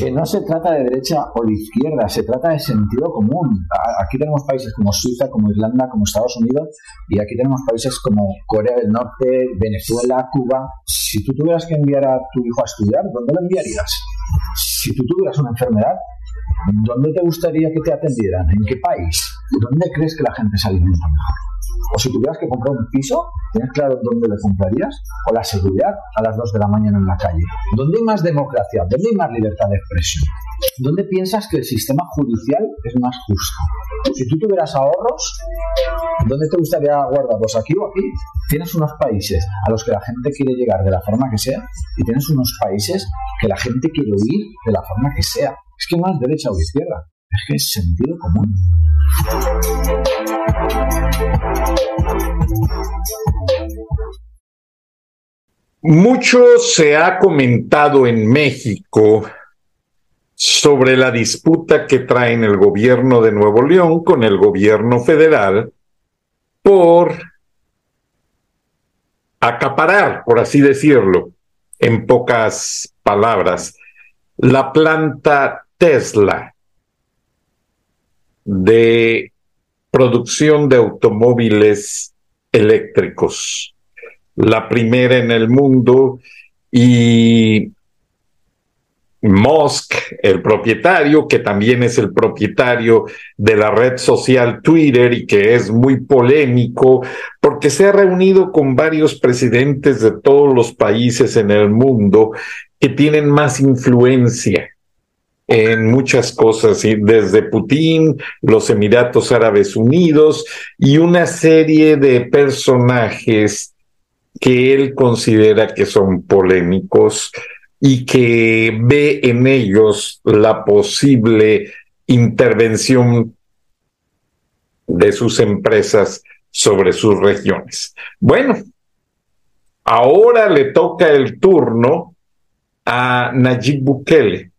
Que no se trata de derecha o de izquierda, se trata de sentido común. Aquí tenemos países como Suiza, como Irlanda, como Estados Unidos, y aquí tenemos países como Corea del Norte, Venezuela, Cuba. Si tú tuvieras que enviar a tu hijo a estudiar, ¿dónde lo enviarías? Si tú tuvieras una enfermedad, ¿dónde te gustaría que te atendieran? ¿En qué país? ¿Dónde crees que la gente se alimenta mejor? O si tuvieras que comprar un piso, ¿tienes claro dónde lo comprarías? O la seguridad a las 2 de la mañana en la calle. ¿Dónde hay más democracia? ¿Dónde hay más libertad de expresión? ¿Dónde piensas que el sistema judicial es más justo? Si tú tuvieras ahorros, ¿dónde te gustaría guardarlos? ¿Aquí o aquí? Tienes unos países a los que la gente quiere llegar de la forma que sea y tienes unos países que la gente quiere huir de la forma que sea. Es que no es derecha o izquierda, es que es sentido común. Mucho se ha comentado en México sobre la disputa que traen el gobierno de Nuevo León con el gobierno federal por acaparar, por así decirlo, en pocas palabras, la planta Tesla de producción de automóviles eléctricos, la primera en el mundo y Musk, el propietario, que también es el propietario de la red social Twitter y que es muy polémico porque se ha reunido con varios presidentes de todos los países en el mundo que tienen más influencia en muchas cosas, desde Putin, los Emiratos Árabes Unidos y una serie de personajes que él considera que son polémicos y que ve en ellos la posible intervención de sus empresas sobre sus regiones. Bueno, ahora le toca el turno a Nayib Bukele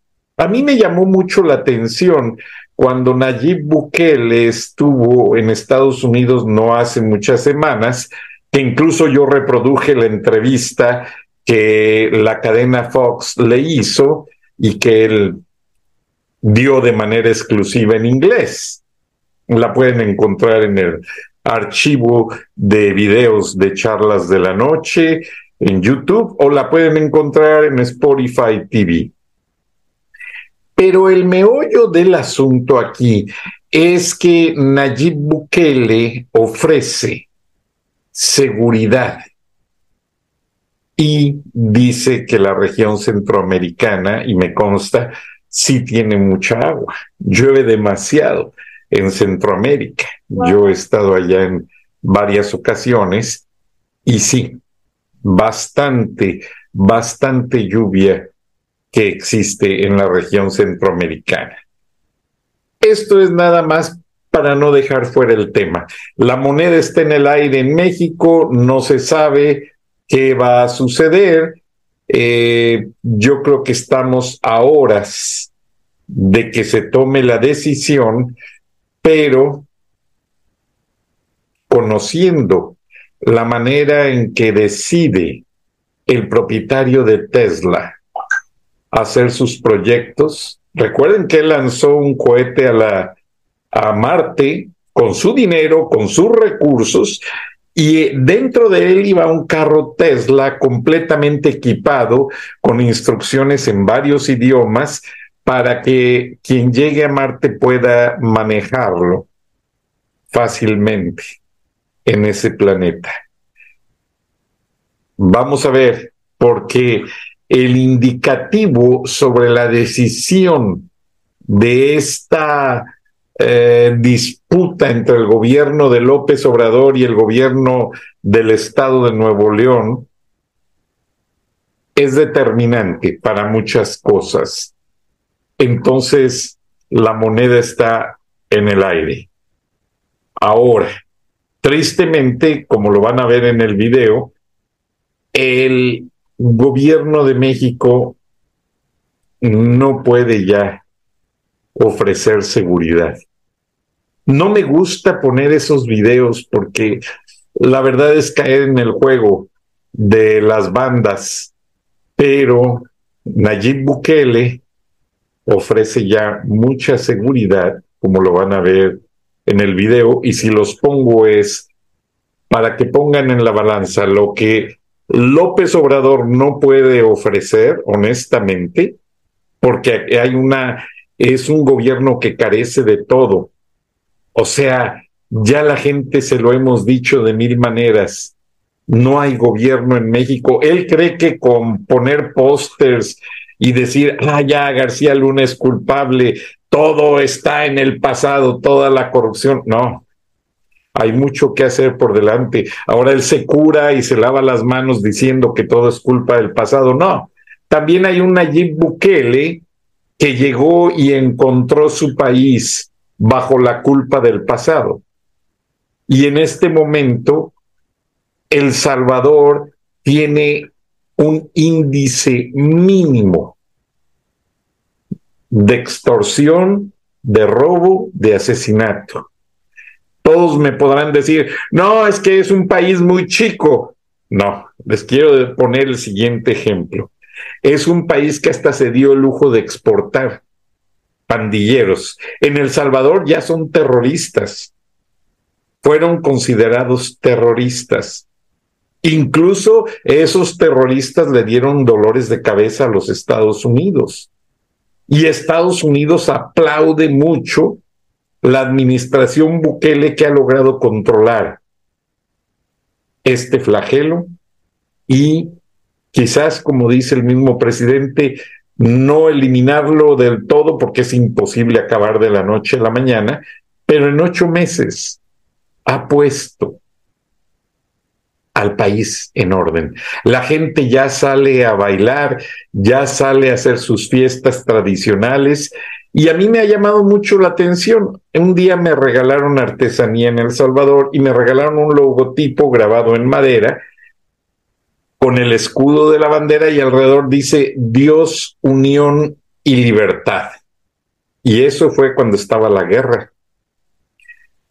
a mí me llamó mucho la atención cuando Nayib Bukele estuvo en Estados Unidos no hace muchas semanas, que incluso yo reproduje la entrevista que la cadena Fox le hizo y que él dio de manera exclusiva en inglés. La pueden encontrar en el archivo de videos de charlas de la noche en YouTube o la pueden encontrar en Spotify TV. Pero el meollo del asunto aquí es que Nayib Bukele ofrece seguridad y dice que la región centroamericana, y me consta, sí tiene mucha agua, llueve demasiado en Centroamérica. Yo he estado allá en varias ocasiones y sí, bastante, bastante lluvia que existe en la región centroamericana. Esto es nada más para no dejar fuera el tema. La moneda está en el aire en México, no se sabe qué va a suceder. Eh, yo creo que estamos a horas de que se tome la decisión, pero conociendo la manera en que decide el propietario de Tesla hacer sus proyectos. Recuerden que él lanzó un cohete a, la, a Marte con su dinero, con sus recursos, y dentro de él iba un carro Tesla completamente equipado con instrucciones en varios idiomas para que quien llegue a Marte pueda manejarlo fácilmente en ese planeta. Vamos a ver, porque el indicativo sobre la decisión de esta eh, disputa entre el gobierno de López Obrador y el gobierno del estado de Nuevo León es determinante para muchas cosas. Entonces, la moneda está en el aire. Ahora, tristemente, como lo van a ver en el video, el gobierno de México no puede ya ofrecer seguridad. No me gusta poner esos videos porque la verdad es caer en el juego de las bandas, pero Nayib Bukele ofrece ya mucha seguridad, como lo van a ver en el video, y si los pongo es para que pongan en la balanza lo que López Obrador no puede ofrecer, honestamente, porque hay una, es un gobierno que carece de todo. O sea, ya la gente se lo hemos dicho de mil maneras. No hay gobierno en México. Él cree que con poner pósters y decir, ah, ya García Luna es culpable, todo está en el pasado, toda la corrupción. No, hay mucho que hacer por delante. Ahora él se cura y se lava las manos diciendo que todo es culpa del pasado. No, también hay un Nayib Bukele que llegó y encontró su país bajo la culpa del pasado. Y en este momento, El Salvador tiene un índice mínimo de extorsión, de robo, de asesinato. Todos me podrán decir, no, es que es un país muy chico. No, les quiero poner el siguiente ejemplo. Es un país que hasta se dio el lujo de exportar pandilleros. En El Salvador ya son terroristas. Fueron considerados terroristas. Incluso esos terroristas le dieron dolores de cabeza a los Estados Unidos. Y Estados Unidos aplaude mucho la administración Bukele que ha logrado controlar este flagelo y quizás, como dice el mismo presidente, no eliminarlo del todo porque es imposible acabar de la noche a la mañana, pero en ocho meses ha puesto al país en orden. La gente ya sale a bailar, ya sale a hacer sus fiestas tradicionales y a mí me ha llamado mucho la atención. Un día me regalaron artesanía en El Salvador y me regalaron un logotipo grabado en madera con el escudo de la bandera y alrededor dice Dios, unión y libertad. Y eso fue cuando estaba la guerra,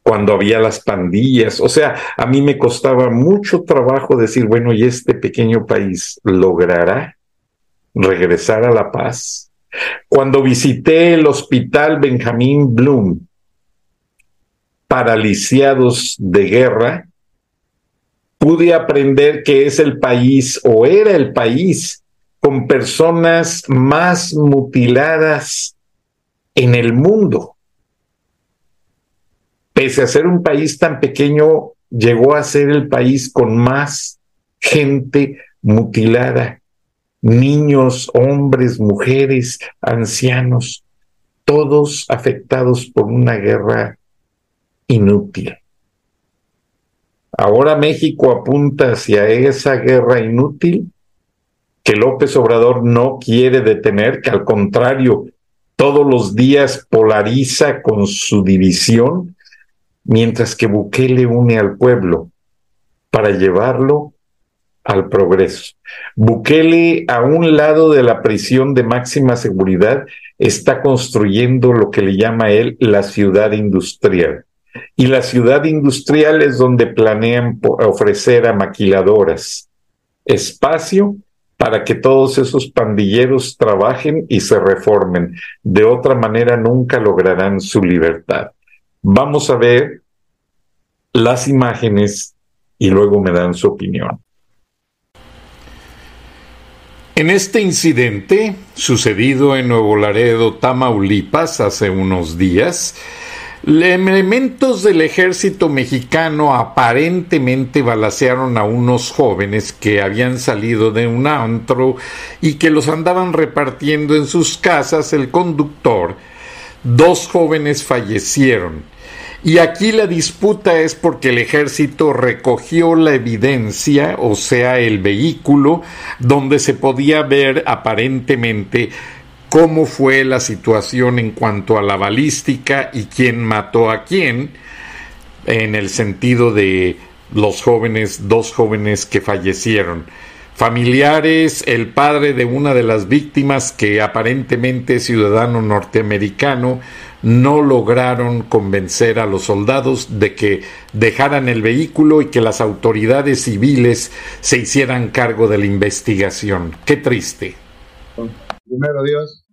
cuando había las pandillas. O sea, a mí me costaba mucho trabajo decir, bueno, ¿y este pequeño país logrará regresar a la paz? Cuando visité el hospital Benjamín Bloom, paraliciados de guerra, pude aprender que es el país o era el país con personas más mutiladas en el mundo. Pese a ser un país tan pequeño, llegó a ser el país con más gente mutilada niños, hombres, mujeres, ancianos, todos afectados por una guerra inútil. Ahora México apunta hacia esa guerra inútil que López Obrador no quiere detener, que al contrario, todos los días polariza con su división, mientras que Bukele une al pueblo para llevarlo al progreso. Bukele, a un lado de la prisión de máxima seguridad, está construyendo lo que le llama él la ciudad industrial. Y la ciudad industrial es donde planean ofrecer a maquiladoras espacio para que todos esos pandilleros trabajen y se reformen. De otra manera nunca lograrán su libertad. Vamos a ver las imágenes y luego me dan su opinión. En este incidente, sucedido en Nuevo Laredo, Tamaulipas, hace unos días, Elementos del ejército mexicano aparentemente balacearon a unos jóvenes que habían salido de un antro y que los andaban repartiendo en sus casas el conductor. Dos jóvenes fallecieron. Y aquí la disputa es porque el ejército recogió la evidencia, o sea, el vehículo, donde se podía ver aparentemente cómo fue la situación en cuanto a la balística y quién mató a quién, en el sentido de los jóvenes, dos jóvenes que fallecieron. Familiares, el padre de una de las víctimas, que aparentemente es ciudadano norteamericano, no lograron convencer a los soldados de que dejaran el vehículo y que las autoridades civiles se hicieran cargo de la investigación. Qué triste. Primero Dios,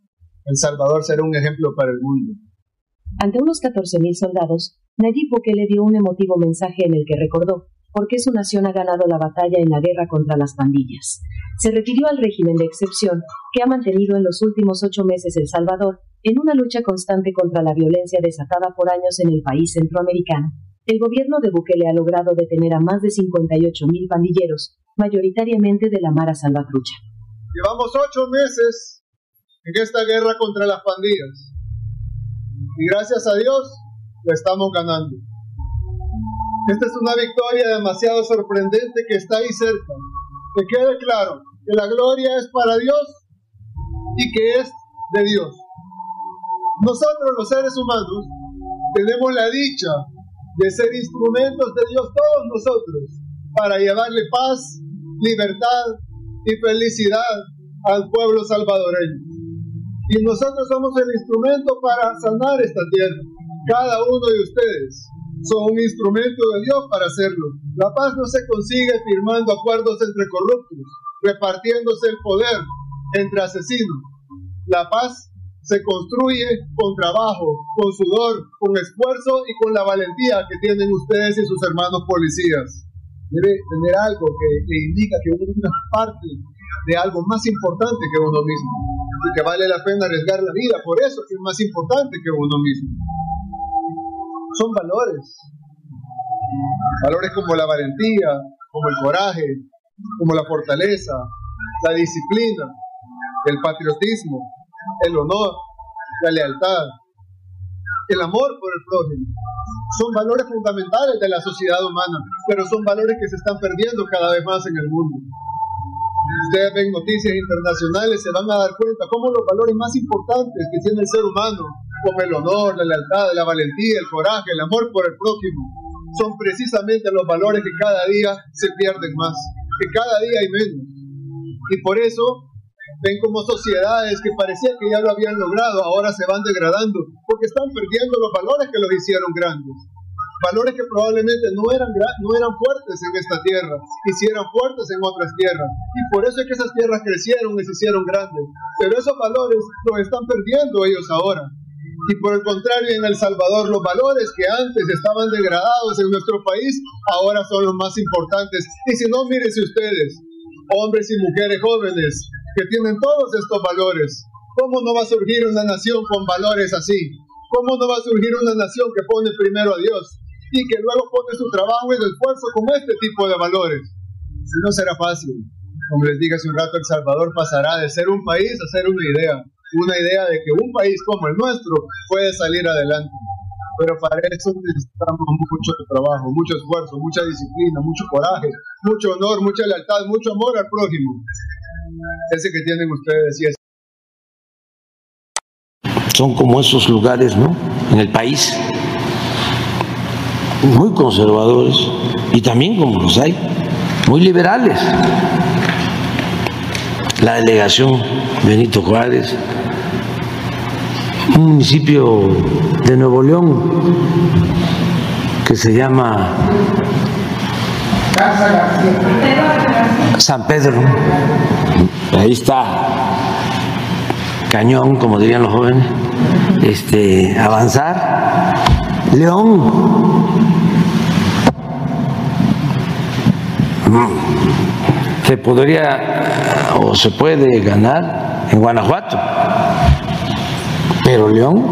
El Salvador será un ejemplo para el mundo. Ante unos 14.000 soldados, Nayib Bukele dio un emotivo mensaje en el que recordó por qué su nación ha ganado la batalla en la guerra contra las pandillas. Se refirió al régimen de excepción que ha mantenido en los últimos ocho meses El Salvador en una lucha constante contra la violencia desatada por años en el país centroamericano. El gobierno de Bukele ha logrado detener a más de 58.000 pandilleros, mayoritariamente de la Mara Salvatrucha. Llevamos ocho meses en esta guerra contra las pandillas. Y gracias a Dios la estamos ganando. Esta es una victoria demasiado sorprendente que está ahí cerca. Que quede claro que la gloria es para Dios y que es de Dios. Nosotros los seres humanos tenemos la dicha de ser instrumentos de Dios todos nosotros para llevarle paz, libertad y felicidad al pueblo salvadoreño. Y nosotros somos el instrumento para sanar esta tierra. Cada uno de ustedes son un instrumento de Dios para hacerlo. La paz no se consigue firmando acuerdos entre corruptos, repartiéndose el poder entre asesinos. La paz se construye con trabajo, con sudor, con esfuerzo y con la valentía que tienen ustedes y sus hermanos policías. Debe tener algo que le indica que uno es parte de algo más importante que uno mismo y que vale la pena arriesgar la vida por eso que es más importante que uno mismo. Son valores, valores como la valentía, como el coraje, como la fortaleza, la disciplina, el patriotismo, el honor, la lealtad, el amor por el prójimo. Son valores fundamentales de la sociedad humana, pero son valores que se están perdiendo cada vez más en el mundo ustedes ven noticias internacionales, se van a dar cuenta cómo los valores más importantes que tiene el ser humano, como el honor, la lealtad, la valentía, el coraje, el amor por el prójimo, son precisamente los valores que cada día se pierden más, que cada día hay menos. Y por eso ven como sociedades que parecía que ya lo habían logrado, ahora se van degradando, porque están perdiendo los valores que los hicieron grandes valores que probablemente no eran, no eran fuertes en esta tierra, y si eran fuertes en otras tierras. Y por eso es que esas tierras crecieron y se hicieron grandes. Pero esos valores los están perdiendo ellos ahora. Y por el contrario, en El Salvador, los valores que antes estaban degradados en nuestro país, ahora son los más importantes. Y si no, mírense ustedes, hombres y mujeres jóvenes que tienen todos estos valores. ¿Cómo no va a surgir una nación con valores así? ¿Cómo no va a surgir una nación que pone primero a Dios? y que luego pone su trabajo y su esfuerzo con este tipo de valores. No será fácil. Como les dije hace un rato, El Salvador pasará de ser un país a ser una idea. Una idea de que un país como el nuestro puede salir adelante. Pero para eso necesitamos mucho trabajo, mucho esfuerzo, mucha disciplina, mucho coraje, mucho honor, mucha lealtad, mucho amor al prójimo. Ese que tienen ustedes y es son como esos lugares, ¿no? En el país muy conservadores y también como los hay, muy liberales. La delegación Benito Juárez, un municipio de Nuevo León que se llama San Pedro. Ahí está. Cañón, como dirían los jóvenes, este, avanzar. León, se podría o se puede ganar en Guanajuato, pero León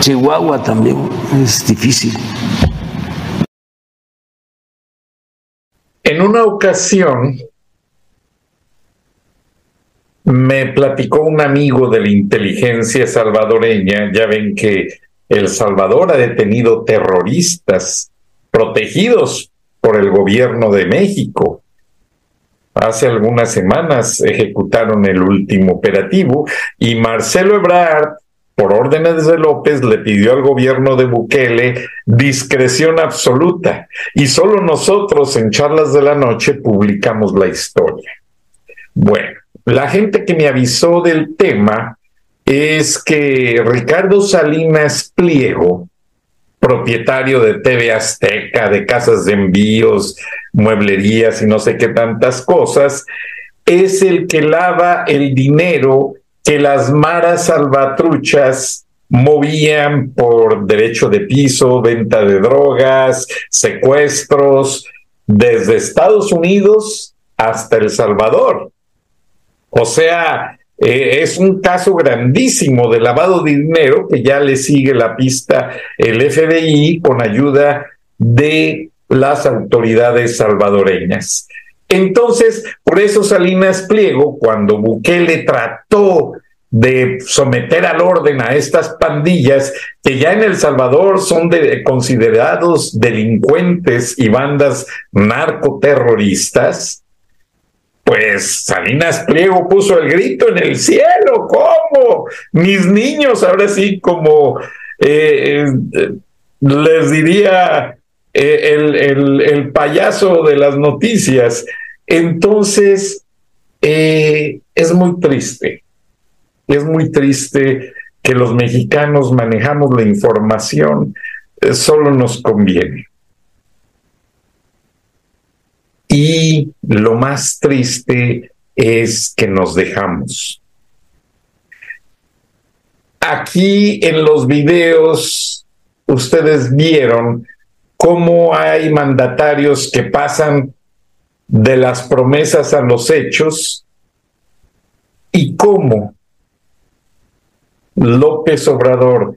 Chihuahua también es difícil. En una ocasión me platicó un amigo de la inteligencia salvadoreña, ya ven que El Salvador ha detenido terroristas protegidos por el gobierno de México. Hace algunas semanas ejecutaron el último operativo y Marcelo Ebrard por órdenes de López, le pidió al gobierno de Bukele discreción absoluta y solo nosotros en charlas de la noche publicamos la historia. Bueno, la gente que me avisó del tema es que Ricardo Salinas Pliego, propietario de TV Azteca, de casas de envíos, mueblerías y no sé qué tantas cosas, es el que lava el dinero que las maras salvatruchas movían por derecho de piso, venta de drogas, secuestros, desde Estados Unidos hasta El Salvador. O sea, eh, es un caso grandísimo de lavado de dinero que ya le sigue la pista el FBI con ayuda de las autoridades salvadoreñas. Entonces, por eso Salinas Pliego, cuando Bukele trató de someter al orden a estas pandillas que ya en El Salvador son considerados delincuentes y bandas narcoterroristas, pues Salinas Pliego puso el grito en el cielo, ¿cómo? Mis niños, ahora sí, como eh, eh, les diría eh, el, el, payaso de las noticias. Entonces, es muy triste, es muy triste que los mexicanos manejamos la información, solo nos conviene. Y lo más triste es que nos dejamos. Aquí en los videos ustedes vieron cómo hay mandatarios que pasan de las promesas a los hechos y cómo López Obrador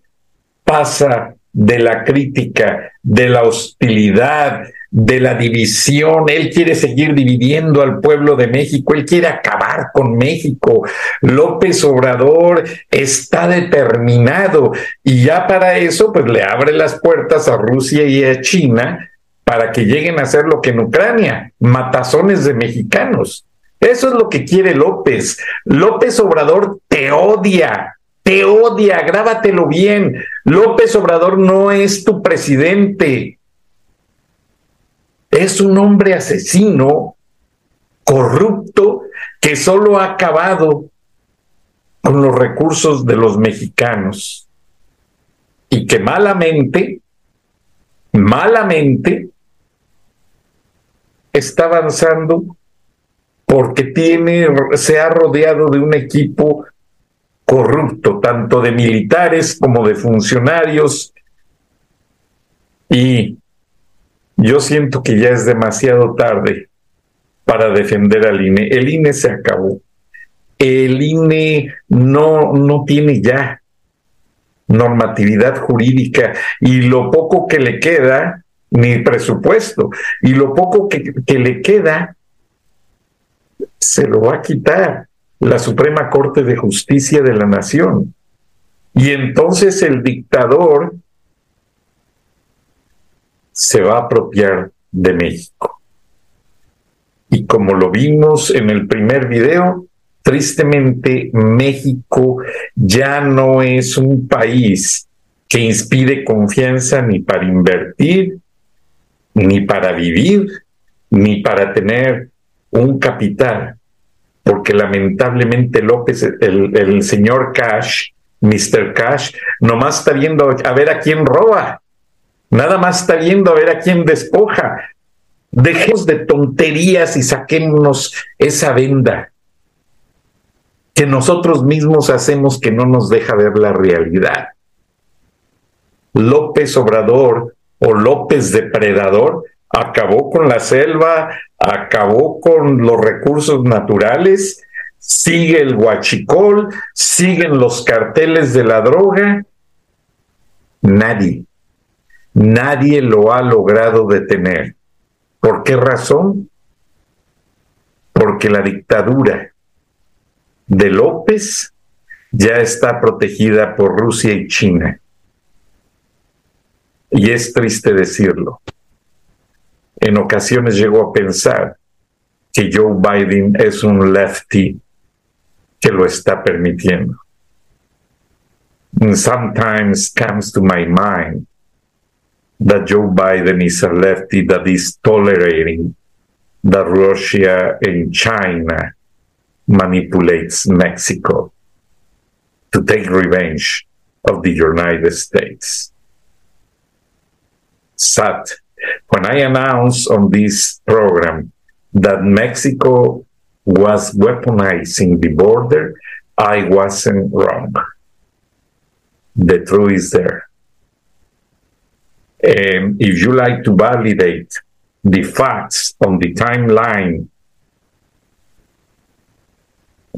pasa de la crítica, de la hostilidad, de la división. Él quiere seguir dividiendo al pueblo de México, él quiere acabar con México. López Obrador está determinado y ya para eso pues le abre las puertas a Rusia y a China para que lleguen a hacer lo que en Ucrania, matazones de mexicanos. Eso es lo que quiere López. López Obrador te odia, te odia, grábatelo bien. López Obrador no es tu presidente. Es un hombre asesino, corrupto, que solo ha acabado con los recursos de los mexicanos y que malamente, malamente, está avanzando porque tiene, se ha rodeado de un equipo corrupto, tanto de militares como de funcionarios, y yo siento que ya es demasiado tarde para defender al INE. El INE se acabó. El INE no, no tiene ya normatividad jurídica y lo poco que le queda, ni presupuesto, y lo poco que, que le queda, se lo va a quitar la Suprema Corte de Justicia de la Nación. Y entonces el dictador se va a apropiar de México. Y como lo vimos en el primer video, tristemente México ya no es un país que inspire confianza ni para invertir, ni para vivir, ni para tener un capital, porque lamentablemente López, el, el señor Cash, Mr. Cash, nomás está viendo a ver a quién roba, nada más está viendo a ver a quién despoja. Dejemos de tonterías y saquémonos esa venda que nosotros mismos hacemos que no nos deja ver la realidad. López Obrador o López Depredador acabó con la selva, acabó con los recursos naturales, sigue el huachicol, siguen los carteles de la droga Nadie. Nadie lo ha logrado detener. ¿Por qué razón? Porque la dictadura de López ya está protegida por Rusia y China. Y es triste decirlo. En ocasiones llego a pensar que Joe Biden es un lefty que lo está permitiendo. Sometimes comes to my mind that Joe Biden is a lefty that is tolerating that Russia and China manipulates Mexico to take revenge of the United States. Sad. When I announced on this program that Mexico was weaponizing the border, I wasn't wrong. The truth is there. And if you like to validate the facts on the timeline,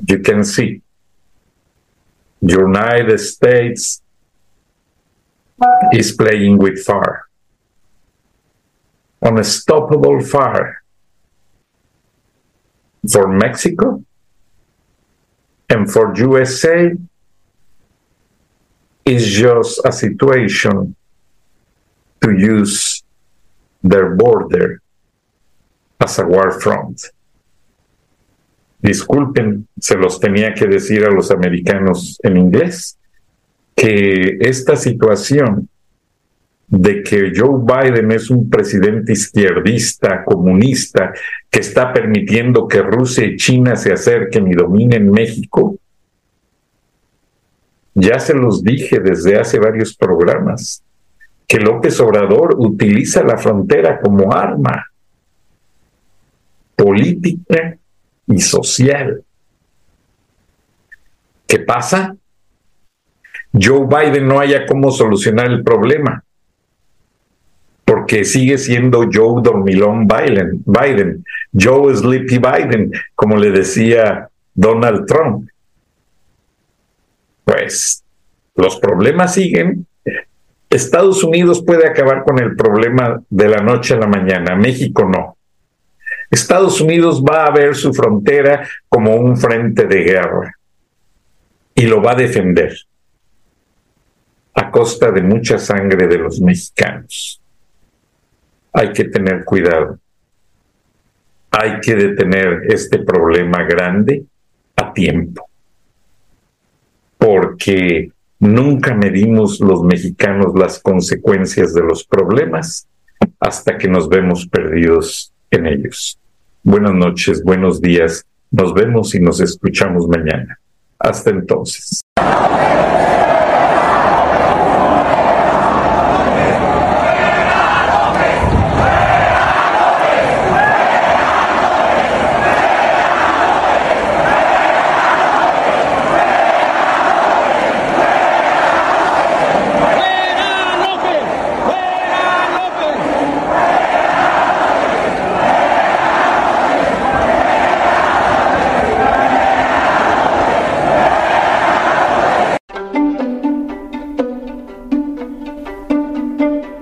you can see the United States is playing with fire. Unstoppable fire for Mexico and for USA is just a situation to use their border as a war front. Disculpen, se los tenía que decir a los americanos en inglés, que esta situación de que Joe Biden es un presidente izquierdista, comunista, que está permitiendo que Rusia y China se acerquen y dominen México, ya se los dije desde hace varios programas, que López Obrador utiliza la frontera como arma política y social. ¿Qué pasa? Joe Biden no haya cómo solucionar el problema, porque sigue siendo Joe Dormilón Biden, Biden, Joe Sleepy Biden, como le decía Donald Trump. Pues los problemas siguen. Estados Unidos puede acabar con el problema de la noche a la mañana, México no. Estados Unidos va a ver su frontera como un frente de guerra y lo va a defender a costa de mucha sangre de los mexicanos. Hay que tener cuidado. Hay que detener este problema grande a tiempo. Porque nunca medimos los mexicanos las consecuencias de los problemas hasta que nos vemos perdidos en ellos. Buenas noches, buenos días. Nos vemos y nos escuchamos mañana. Hasta entonces.